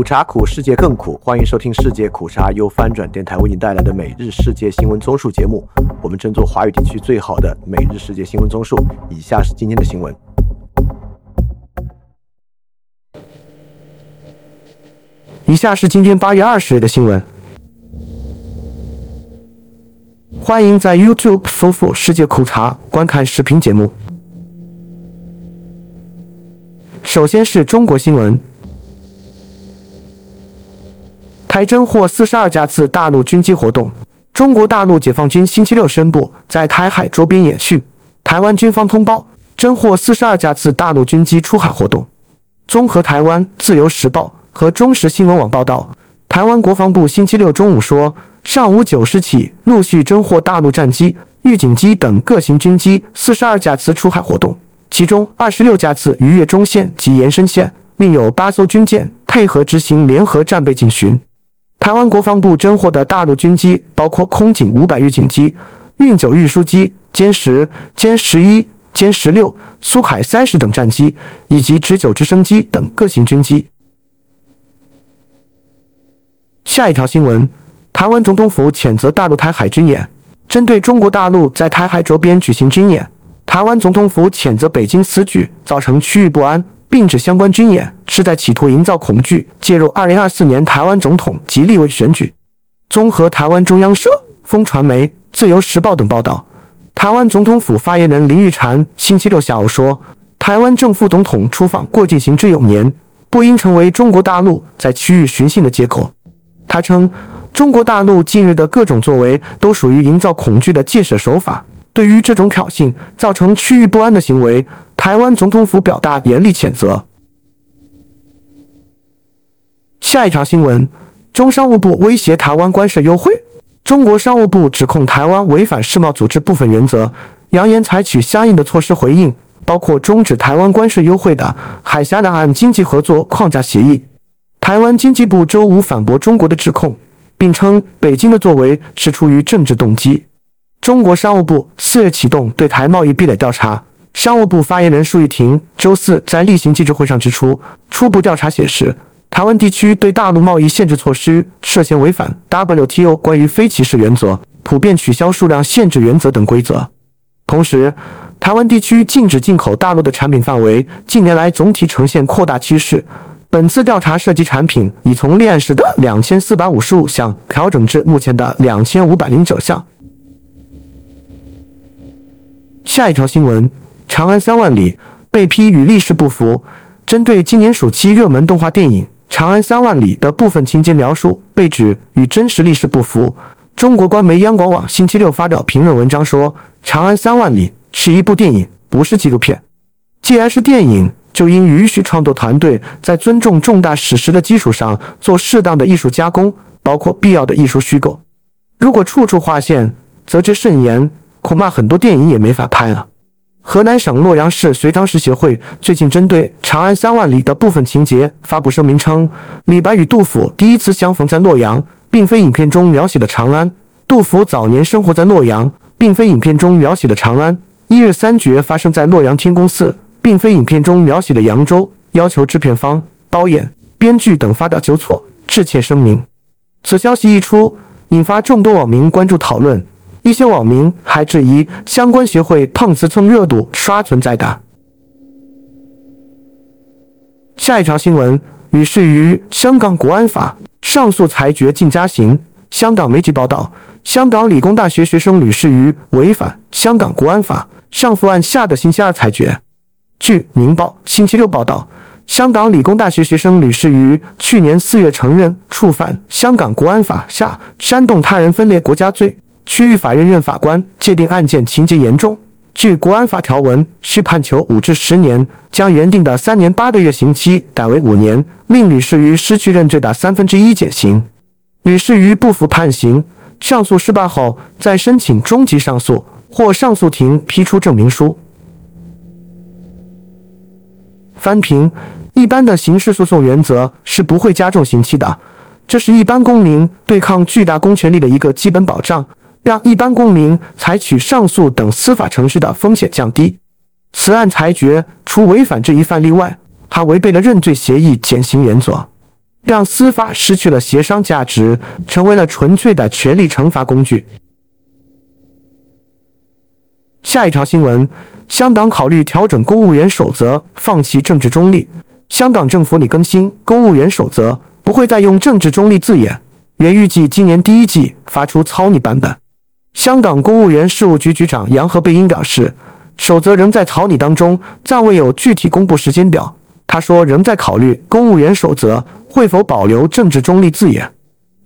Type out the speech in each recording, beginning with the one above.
苦茶苦，世界更苦。欢迎收听世界苦茶由翻转电台为您带来的每日世界新闻综述节目。我们争做华语地区最好的每日世界新闻综述。以下是今天的新闻。以下是今天八月二十日的新闻。欢迎在 YouTube 搜索“世界苦茶”观看视频节目。首先是中国新闻。台侦获四十二架次大陆军机活动。中国大陆解放军星期六宣布，在台海周边演训。台湾军方通报，侦获四十二架次大陆军机出海活动。综合台湾自由时报和中时新闻网报道，台湾国防部星期六中午说，上午九时起陆续侦获大陆战机、预警机等各型军机四十二架次出海活动，其中二十六架次逾越中线及延伸线，另有八艘军舰配合执行联合战备警巡。台湾国防部侦获的大陆军机包括空警五百预警机、运九运输机、歼十、歼十一、歼十六、苏海三十等战机，以及直九直升机等各型军机。下一条新闻：台湾总统府谴责大陆台海军演，针对中国大陆在台海周边举行军演，台湾总统府谴责北京此举造成区域不安。并指相关军演是在企图营造恐惧，介入二零二四年台湾总统及立委选举。综合台湾中央社、风传媒、自由时报等报道，台湾总统府发言人林玉婵星期六下午说：“台湾正副总统出访过境行之有年，不应成为中国大陆在区域寻衅的借口。”他称，中国大陆近日的各种作为都属于营造恐惧的借势手法。对于这种挑衅、造成区域不安的行为，台湾总统府表达严厉谴责。下一条新闻：中商务部威胁台湾关税优惠。中国商务部指控台湾违反世贸组织部分原则，扬言采取相应的措施回应，包括终止台湾关税优惠的海峡两岸经济合作框架协议。台湾经济部周五反驳中国的指控，并称北京的作为是出于政治动机。中国商务部四月启动对台贸易壁垒调查。商务部发言人舒玉婷周四在例行记者会上指出，初步调查显示，台湾地区对大陆贸易限制措施涉嫌违反 WTO 关于非歧视原则、普遍取消数量限制原则等规则。同时，台湾地区禁止进口大陆的产品范围近年来总体呈现扩大趋势。本次调查涉及产品已从立案时的两千四百五十五项调整至目前的两千五百零九项。下一条新闻。长安三万里被批与历史不符。针对今年暑期热门动画电影《长安三万里》的部分情节描述被指与真实历史不符，中国官媒央广网星期六发表评论文章说，《长安三万里》是一部电影，不是纪录片。既然是电影，就应允许创作团队在尊重重大史实的基础上做适当的艺术加工，包括必要的艺术虚构。如果处处划线，则之甚严，恐怕很多电影也没法拍了。河南省洛阳市隋唐诗协会最近针对《长安三万里》的部分情节发布声明称，李白与杜甫第一次相逢在洛阳，并非影片中描写的长安；杜甫早年生活在洛阳，并非影片中描写的长安；一日三绝发生在洛阳天宫寺，并非影片中描写的扬州。要求制片方、导演、编剧等发表纠错，致歉声明。此消息一出，引发众多网民关注讨论。一些网民还质疑相关协会碰瓷蹭热度刷存在感。下一条新闻：吕氏于香港国安法上诉裁决进加刑。香港媒体报道，香港理工大学学生吕氏于违反香港国安法上诉案下的星期二裁决。据《明报》星期六报道，香港理工大学学生吕氏于去年四月承认触犯香港国安法下煽动他人分裂国家罪。区域法院任法官界定案件情节严重，据国安法条文，需判囚五至十年，将原定的三年八个月刑期改为五年，令吕世瑜失去认罪的三分之一减刑。吕世瑜不服判刑，上诉失败后再申请终极上诉，或上诉庭批出证明书。翻评：一般的刑事诉讼原则是不会加重刑期的，这是一般公民对抗巨大公权力的一个基本保障。让一般公民采取上诉等司法程序的风险降低。此案裁决除违反这一范例外，还违背了认罪协议减刑原则。让司法失去了协商价值，成为了纯粹的权力惩罚工具。下一条新闻：香港考虑调整公务员守则，放弃政治中立。香港政府拟更新公务员守则，不会再用政治中立字眼，原预计今年第一季发出草拟版本。香港公务员事务局局长杨和贝因表示，守则仍在草拟当中，暂未有具体公布时间表。他说，仍在考虑公务员守则会否保留政治中立字眼。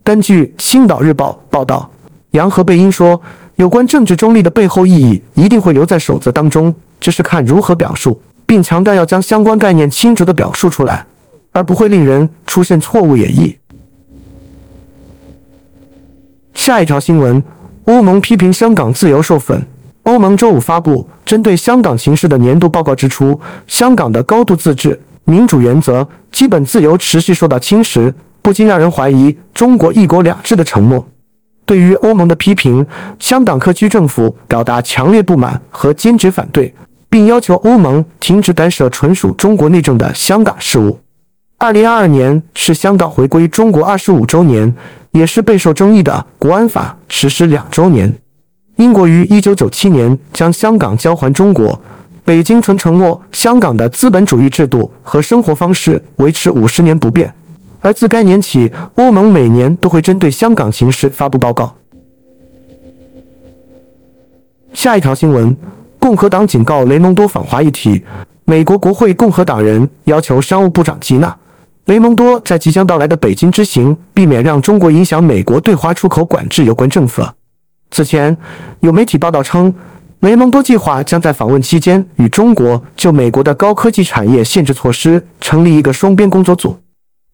根据《星岛日报》报道，杨和贝因说，有关政治中立的背后意义一定会留在守则当中，只是看如何表述。并强调要将相关概念清楚地表述出来，而不会令人出现错误演绎。下一条新闻：欧盟批评香港自由受粉。欧盟周五发布针对香港形势的年度报告，指出香港的高度自治、民主原则、基本自由持续受到侵蚀，不禁让人怀疑中国“一国两制”的承诺。对于欧盟的批评，香港特区政府表达强烈不满和坚决反对。并要求欧盟停止干涉纯属中国内政的香港事务。二零二二年是香港回归中国二十五周年，也是备受争议的国安法实施两周年。英国于一九九七年将香港交还中国，北京曾承诺香港的资本主义制度和生活方式维持五十年不变。而自该年起，欧盟每年都会针对香港形势发布报告。下一条新闻。共和党警告雷蒙多访华议题。美国国会共和党人要求商务部长吉娜·雷蒙多在即将到来的北京之行，避免让中国影响美国对华出口管制有关政策。此前，有媒体报道称，雷蒙多计划将在访问期间与中国就美国的高科技产业限制措施成立一个双边工作组。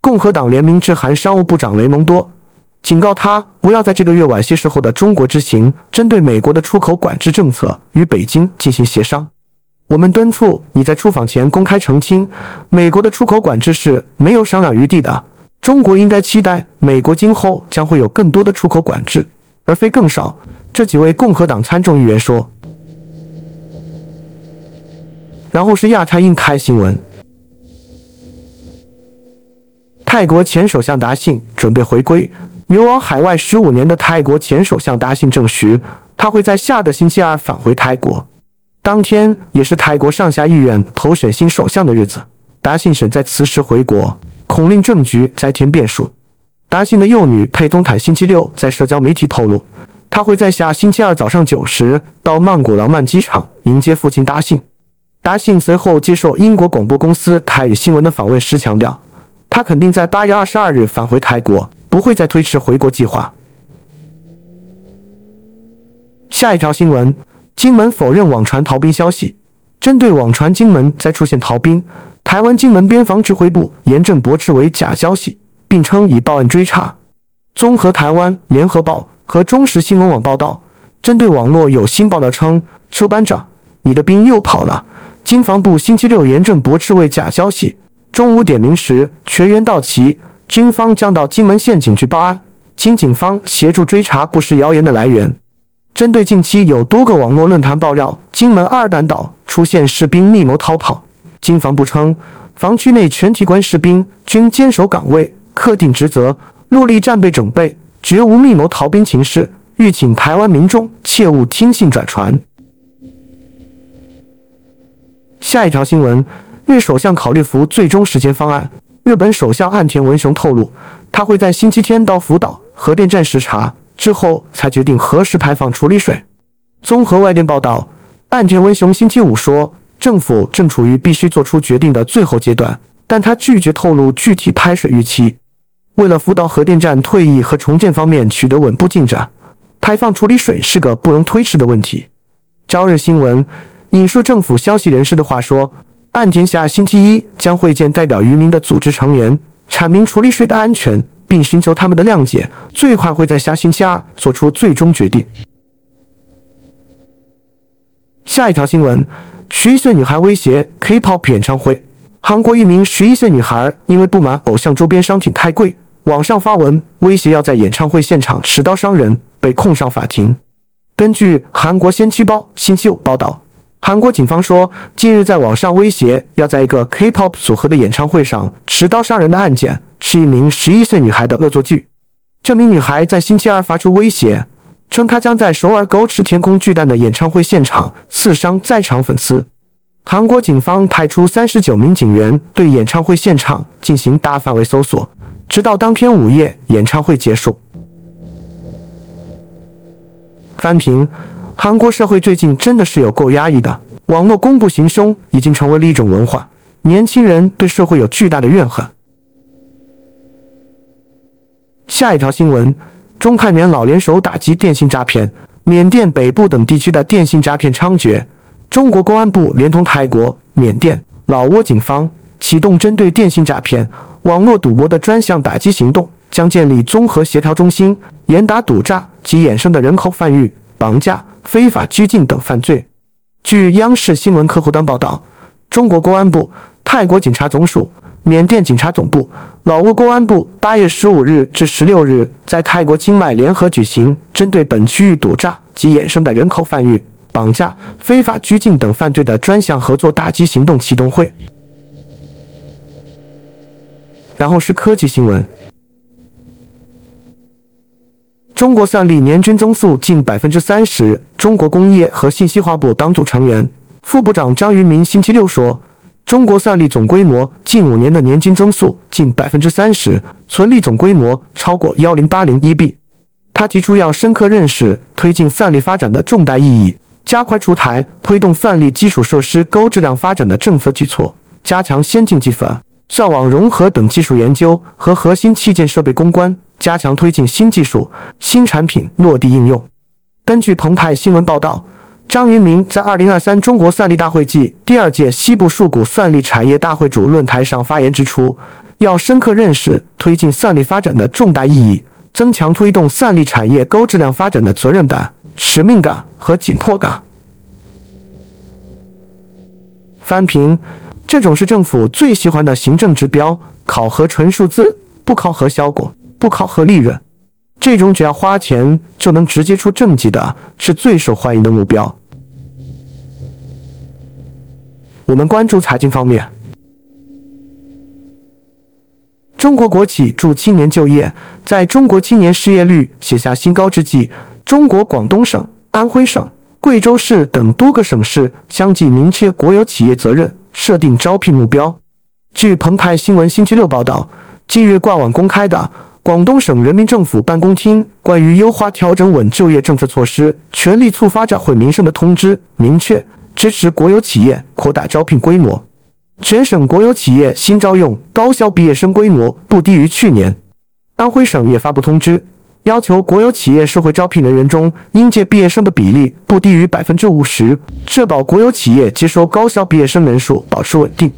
共和党联名致函商务部长雷蒙多。警告他不要在这个月晚些时候的中国之行，针对美国的出口管制政策与北京进行协商。我们敦促你在出访前公开澄清，美国的出口管制是没有商量余地的。中国应该期待美国今后将会有更多的出口管制，而非更少。这几位共和党参众议员说。然后是亚太印开新闻，泰国前首相达信准备回归。流亡海外十五年的泰国前首相达信证实，他会在下个星期二返回泰国。当天也是泰国上下议院投选新首相的日子。达信选在此时回国，恐令政局再添变数。达信的幼女佩东坦星期六在社交媒体透露，她会在下星期二早上九时到曼谷廊曼机场迎接父亲达信。达信随后接受英国广播公司泰语新闻的访问时强调，他肯定在八月二十二日返回泰国。不会再推迟回国计划。下一条新闻：金门否认网传逃兵消息。针对网传金门再出现逃兵，台湾金门边防指挥部严正驳斥为假消息，并称已报案追查。综合台湾联合报和中时新闻网报道，针对网络有新报道称邱班长，你的兵又跑了。金防部星期六严正驳斥为假消息。中午点名时，全员到齐。军方将到金门县警局报案，经警方协助追查不实谣言的来源。针对近期有多个网络论坛爆料金门二胆岛出现士兵密谋逃跑，金防部称，防区内全体官士兵均坚守岗位，恪定职责，落力战备准备，绝无密谋逃兵情事，欲请台湾民众切勿听信转传。下一条新闻：日首相考虑服最终时间方案。日本首相岸田文雄透露，他会在星期天到福岛核电站视察，之后才决定何时排放处理水。综合外电报道，岸田文雄星期五说，政府正处于必须做出决定的最后阶段，但他拒绝透露具体排水预期。为了福岛核电站退役和重建方面取得稳步进展，排放处理水是个不容推迟的问题。朝日新闻引述政府消息人士的话说。岸田下星期一将会见代表渔民的组织成员，阐明处理水的安全，并寻求他们的谅解。最快会在下星期二做出最终决定。下一条新闻：十一岁女孩威胁 K-pop 演唱会。韩国一名十一岁女孩因为不满偶像周边商品太贵，网上发文威胁要在演唱会现场持刀伤人，被控上法庭。根据韩国先驱报星期五报道。韩国警方说，近日在网上威胁要在一个 K-pop 组合的演唱会上持刀杀人的案件，是一名十一岁女孩的恶作剧。这名女孩在星期二发出威胁，称她将在首尔狗吃天空巨蛋的演唱会现场刺伤在场粉丝。韩国警方派出三十九名警员对演唱会现场进行大范围搜索，直到当天午夜演唱会结束。翻评：韩国社会最近真的是有够压抑的，网络公布行凶已经成为了一种文化，年轻人对社会有巨大的怨恨。下一条新闻：中泰缅老联手打击电信诈骗，缅甸北部等地区的电信诈骗猖獗。中国公安部连同泰国、缅甸、老挝警方启动针对电信诈骗、网络赌博的专项打击行动，将建立综合协调中心，严打赌诈及衍生的人口贩运、绑架、非法拘禁等犯罪。据央视新闻客户端报道，中国公安部、泰国警察总署、缅甸警察总部、老挝公安部八月十五日至十六日在泰国清迈联合举行针对本区域赌诈及衍生的人口贩运。绑架、非法拘禁等犯罪的专项合作打击行动启动会。然后是科技新闻：中国算力年均增速近百分之三十。中国工业和信息化部党组成员、副部长张云明星期六说，中国算力总规模近五年的年均增速近百分之三十，存力总规模超过幺零八零一 B。他提出要深刻认识推进算力发展的重大意义。加快出台推动算力基础设施高质量发展的政策举措，加强先进计算、算网融合等技术研究和核心器件设备攻关，加强推进新技术、新产品落地应用。根据澎湃新闻报道，张云明在2023中国算力大会暨第二届西部数股算力产业大会主论坛上发言指出，要深刻认识推进算力发展的重大意义，增强推动算力产业高质量发展的责任感。使命感和紧迫感。翻评：这种是政府最喜欢的行政指标，考核纯数字，不考核效果，不考核利润。这种只要花钱就能直接出政绩的，是最受欢迎的目标。我们关注财经方面。中国国企助青年就业，在中国青年失业率写下新高之际。中国广东省、安徽省、贵州市等多个省市相继明确国有企业责任，设定招聘目标。据澎湃新闻星期六报道，近日挂网公开的广东省人民政府办公厅关于优化调整稳就业政策措施，全力促发展惠民生的通知明确支持国有企业扩大招聘规模，全省国有企业新招用高校毕业生规模不低于去年。安徽省也发布通知。要求国有企业社会招聘人员中应届毕业生的比例不低于百分之五十，确保国有企业接收高校毕业生人数保持稳定。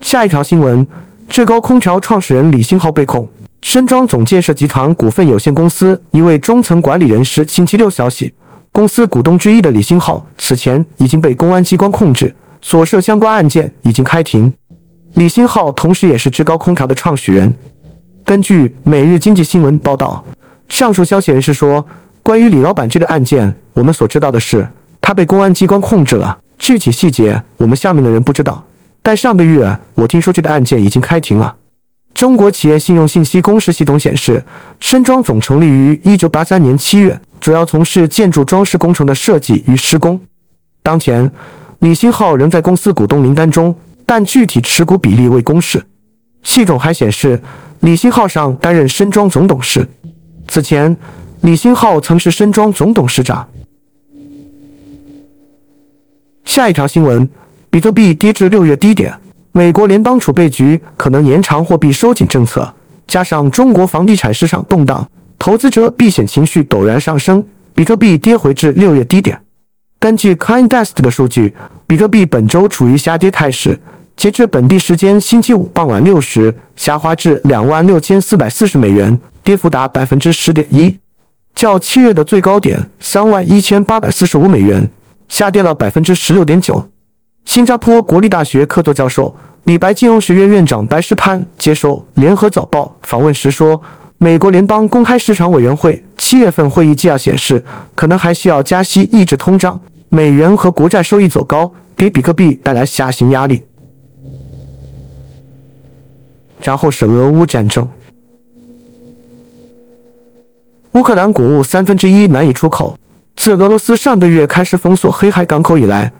下一条新闻：最高空调创始人李兴浩被控。深装总建设集团股份有限公司一位中层管理人士星期六消息，公司股东之一的李兴浩此前已经被公安机关控制，所涉相关案件已经开庭。李兴浩同时也是志高空调的创始人。根据《每日经济新闻》报道，上述消息人士说，关于李老板这个案件，我们所知道的是，他被公安机关控制了。具体细节，我们下面的人不知道。但上个月，我听说这个案件已经开庭了。中国企业信用信息公示系统显示，深庄总成立于一九八三年七月，主要从事建筑装饰工程的设计与施工。当前，李兴浩仍在公司股东名单中，但具体持股比例未公示。系统还显示。李兴浩上担任深庄总董事，此前，李兴浩曾是深庄总董事长。下一条新闻：比特币跌至六月低点，美国联邦储备局可能延长货币收紧政策，加上中国房地产市场动荡，投资者避险情绪陡然上升，比特币跌回至六月低点。根据 c i n d e s k 的数据，比特币本周处于下跌态势。截至本地时间星期五傍晚六时，下滑至两万六千四百四十美元，跌幅达百分之十点一，较七月的最高点三万一千八百四十五美元下跌了百分之十六点九。新加坡国立大学客座教授、李白金融学院院长白石潘接受《联合早报》访问时说：“美国联邦公开市场委员会七月份会议纪要显示，可能还需要加息抑制通胀，美元和国债收益走高，给比特币带来下行压力。”然后是俄乌战争。乌克兰谷物三分之一难以出口。自俄罗斯上个月开始封锁黑海港口以来，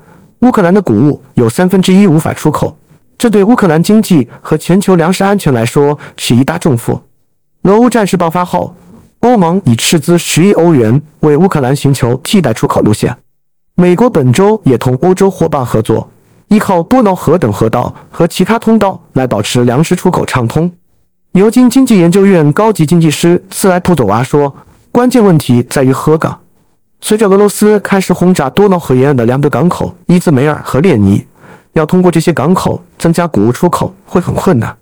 乌克兰的谷物有三分之一无法出口，这对乌克兰经济和全球粮食安全来说是一大重负。俄乌战事爆发后，欧盟已斥资十亿欧元为乌克兰寻求替代出口路线。美国本周也同欧洲伙伴合作，依靠多瑙河等河道和其他通道来保持粮食出口畅通。牛津经济研究院高级经济师斯莱普佐娃说：“关键问题在于河港。”随着俄罗斯开始轰炸多瑙河沿岸的两个港口伊兹梅尔和列尼，要通过这些港口增加谷物出口会很困难。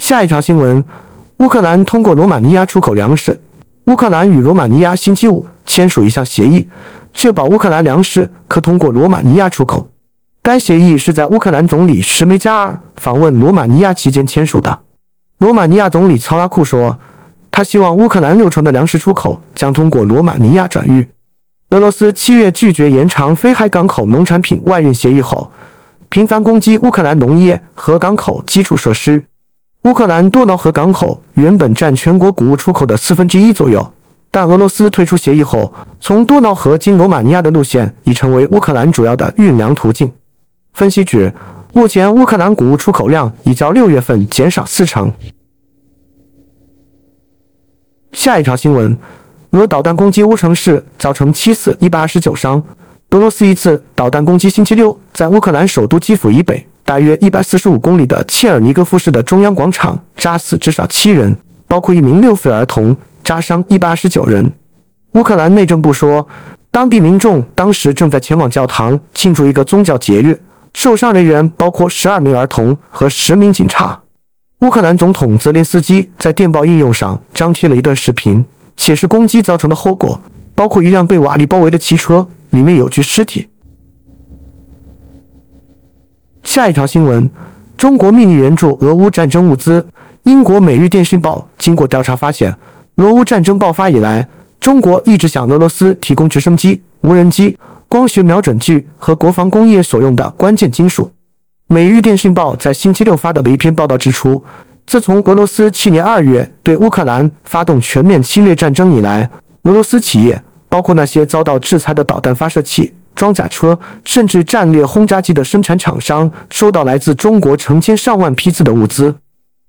下一条新闻：乌克兰通过罗马尼亚出口粮食。乌克兰与罗马尼亚星期五签署一项协议，确保乌克兰粮食可通过罗马尼亚出口。该协议是在乌克兰总理什梅加尔访问罗马尼亚期间签署的。罗马尼亚总理曹拉库说。他希望乌克兰六成的粮食出口将通过罗马尼亚转运。俄罗斯七月拒绝延长非海港口农产品外运协议后，频繁攻击乌克兰农业和港口基础设施。乌克兰多瑙河港口原本占全国谷物出口的四分之一左右，但俄罗斯退出协议后，从多瑙河经罗马尼亚的路线已成为乌克兰主要的运粮途径。分析指，目前乌克兰谷物出口量已较六月份减少四成。下一条新闻：俄导弹攻击乌城市，造成七死一百二十九伤。俄罗斯一次导弹攻击星期六在乌克兰首都基辅以北大约一百四十五公里的切尔尼戈夫市的中央广场，扎死至少七人，包括一名六岁儿童，扎伤一百二十九人。乌克兰内政部说，当地民众当时正在前往教堂庆祝一个宗教节日，受伤人员包括十二名儿童和十名警察。乌克兰总统泽连斯基在电报应用上张贴了一段视频，显示攻击造成的后果，包括一辆被瓦砾包围的汽车，里面有具尸体。下一条新闻：中国秘密援助俄乌战争物资。英国《每日电讯报》经过调查发现，俄乌战争爆发以来，中国一直向俄罗斯提供直升机、无人机、光学瞄准具和国防工业所用的关键金属。《每日电讯报》在星期六发表的一篇报道指出，自从俄罗斯去年二月对乌克兰发动全面侵略战争以来，俄罗斯企业，包括那些遭到制裁的导弹发射器、装甲车，甚至战略轰炸机的生产厂商，收到来自中国成千上万批次的物资。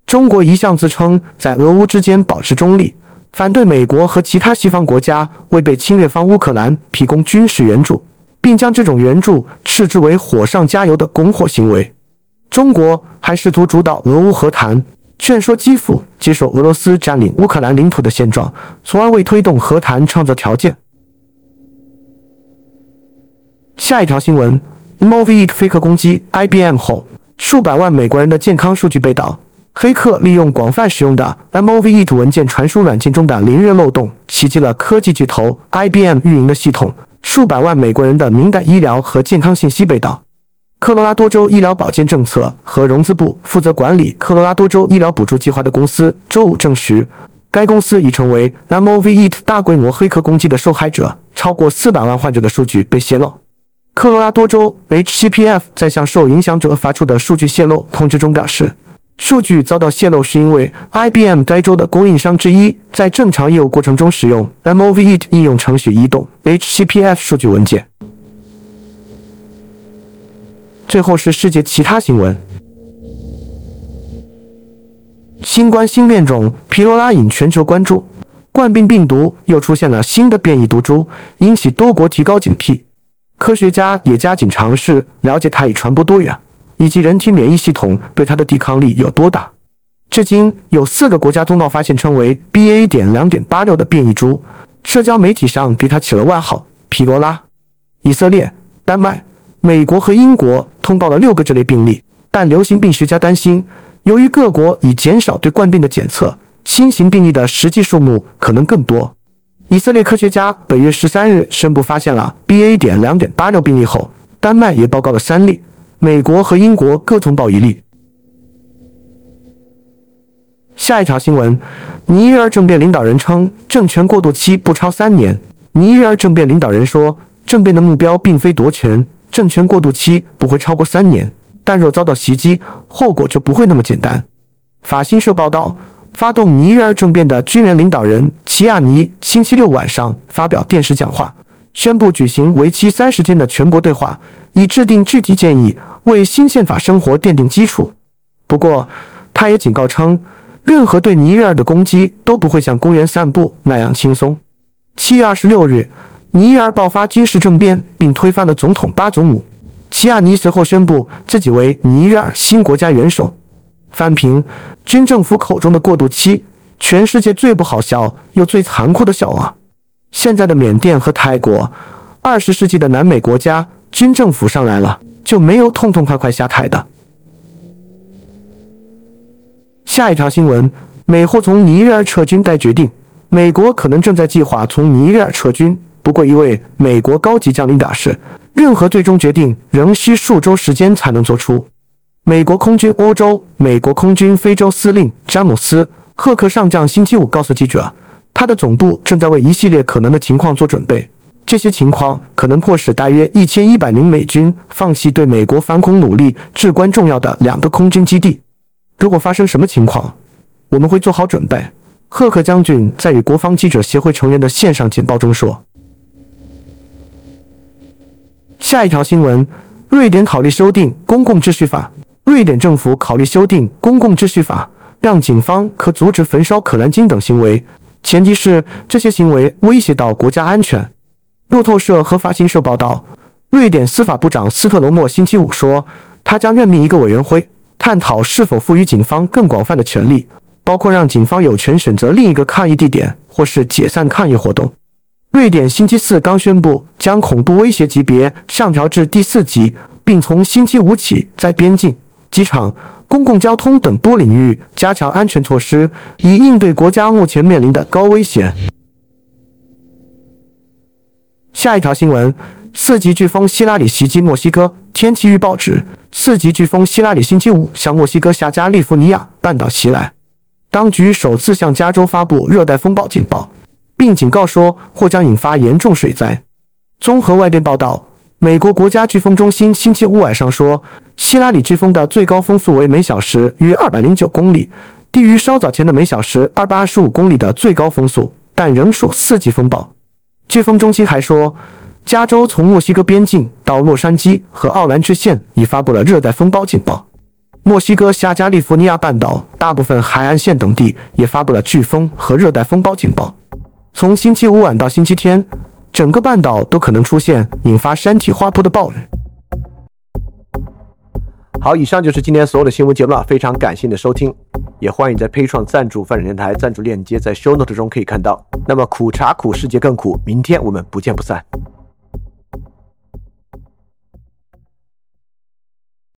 中国一向自称在俄乌之间保持中立，反对美国和其他西方国家为被侵略方乌克兰提供军事援助。并将这种援助斥之为火上加油的拱火行为。中国还试图主导俄乌和谈，劝说基辅接受俄罗斯占领乌克兰领土的现状，从而为推动和谈创造条件。下一条新闻：Movit 黑客攻击 IBM 后，数百万美国人的健康数据被盗。黑客利用广泛使用的 Movit 文件传输软件中的零日漏洞，袭击了科技巨头 IBM 运营的系统。数百万美国人的敏感医疗和健康信息被盗。科罗拉多州医疗保健政策和融资部负责管理科罗拉多州医疗补助计划的公司周五证实，该公司已成为 Movit 大规模黑客攻击的受害者，超过四百万患者的数据被泄露。科罗拉多州 HCPF 在向受影响者发出的数据泄露通知中表示。数据遭到泄露是因为 IBM 该州的供应商之一在正常业务过程中使用 Movit 应用程序移动 HCPF 数据文件。最后是世界其他新闻：新冠新变种皮罗拉引全球关注，冠病病毒又出现了新的变异毒株，引起多国提高警惕。科学家也加紧尝试了解它已传播多远。以及人体免疫系统对它的抵抗力有多大？至今有四个国家通报发现称为 BA. 点两点八六的变异株，社交媒体上给它起了外号“皮罗拉”。以色列、丹麦、美国和英国通报了六个这类病例，但流行病学家担心，由于各国已减少对冠病的检测，新型病例的实际数目可能更多。以色列科学家本月十三日宣布发现了 BA. 点两点八六病例后，丹麦也报告了三例。美国和英国各通报一例。下一条新闻：尼日尔政变领导人称政权过渡期不超三年。尼日尔政变领导人说，政变的目标并非夺权，政权过渡期不会超过三年。但若遭到袭击，后果就不会那么简单。法新社报道，发动尼日尔政变的军人领导人齐亚尼星期六晚上发表电视讲话，宣布举行为期三十天的全国对话，以制定具体建议，为新宪法生活奠定基础。不过，他也警告称，任何对尼日尔的攻击都不会像公园散步那样轻松。七月二十六日，尼日尔爆发军事政变，并推翻了总统巴祖姆。齐亚尼随后宣布自己为尼日尔新国家元首。翻评军政府口中的过渡期，全世界最不好笑又最残酷的笑话。现在的缅甸和泰国，二十世纪的南美国家，军政府上来了就没有痛痛快快下台的。下一条新闻：美或从尼日尔撤军待决定。美国可能正在计划从尼日尔撤军，不过一位美国高级将领表示。任何最终决定仍需数周时间才能做出。美国空军欧洲、美国空军非洲司令詹姆斯·赫克上将星期五告诉记者，他的总部正在为一系列可能的情况做准备。这些情况可能迫使大约一千一百名美军放弃对美国反恐努力至关重要的两个空军基地。如果发生什么情况，我们会做好准备。赫克将军在与国防记者协会成员的线上简报中说。下一条新闻：瑞典考虑修订公共秩序法。瑞典政府考虑修订公共秩序法，让警方可阻止焚烧可兰经等行为，前提是这些行为威胁到国家安全。路透社和法新社报道，瑞典司法部长斯特罗莫星期五说，他将任命一个委员会，探讨是否赋予警方更广泛的权利，包括让警方有权选择另一个抗议地点，或是解散抗议活动。瑞典星期四刚宣布将恐怖威胁级别上调至第四级，并从星期五起在边境、机场、公共交通等多领域加强安全措施，以应对国家目前面临的高危险。下一条新闻：四级飓风希拉里袭击墨西哥，天气预报指四级飓风希拉里星期五向墨西哥下加利福尼亚半岛袭来，当局首次向加州发布热带风暴警报。并警告说或将引发严重水灾。综合外电报道，美国国家飓风中心星期五晚上说，希拉里飓风的最高风速为每小时约二百零九公里，低于稍早前的每小时二百二十五公里的最高风速，但仍属四级风暴。飓风中心还说，加州从墨西哥边境到洛杉矶和奥兰治县已发布了热带风暴警报。墨西哥下加利福尼亚半岛大部分海岸线等地也发布了飓风和热带风暴警报。从星期五晚到星期天，整个半岛都可能出现引发山体滑坡的暴雨。好，以上就是今天所有的新闻节目了，非常感谢你的收听，也欢迎在 p a 创赞助泛展电台赞助链接在 Show Note 中可以看到。那么苦茶苦，世界更苦，明天我们不见不散。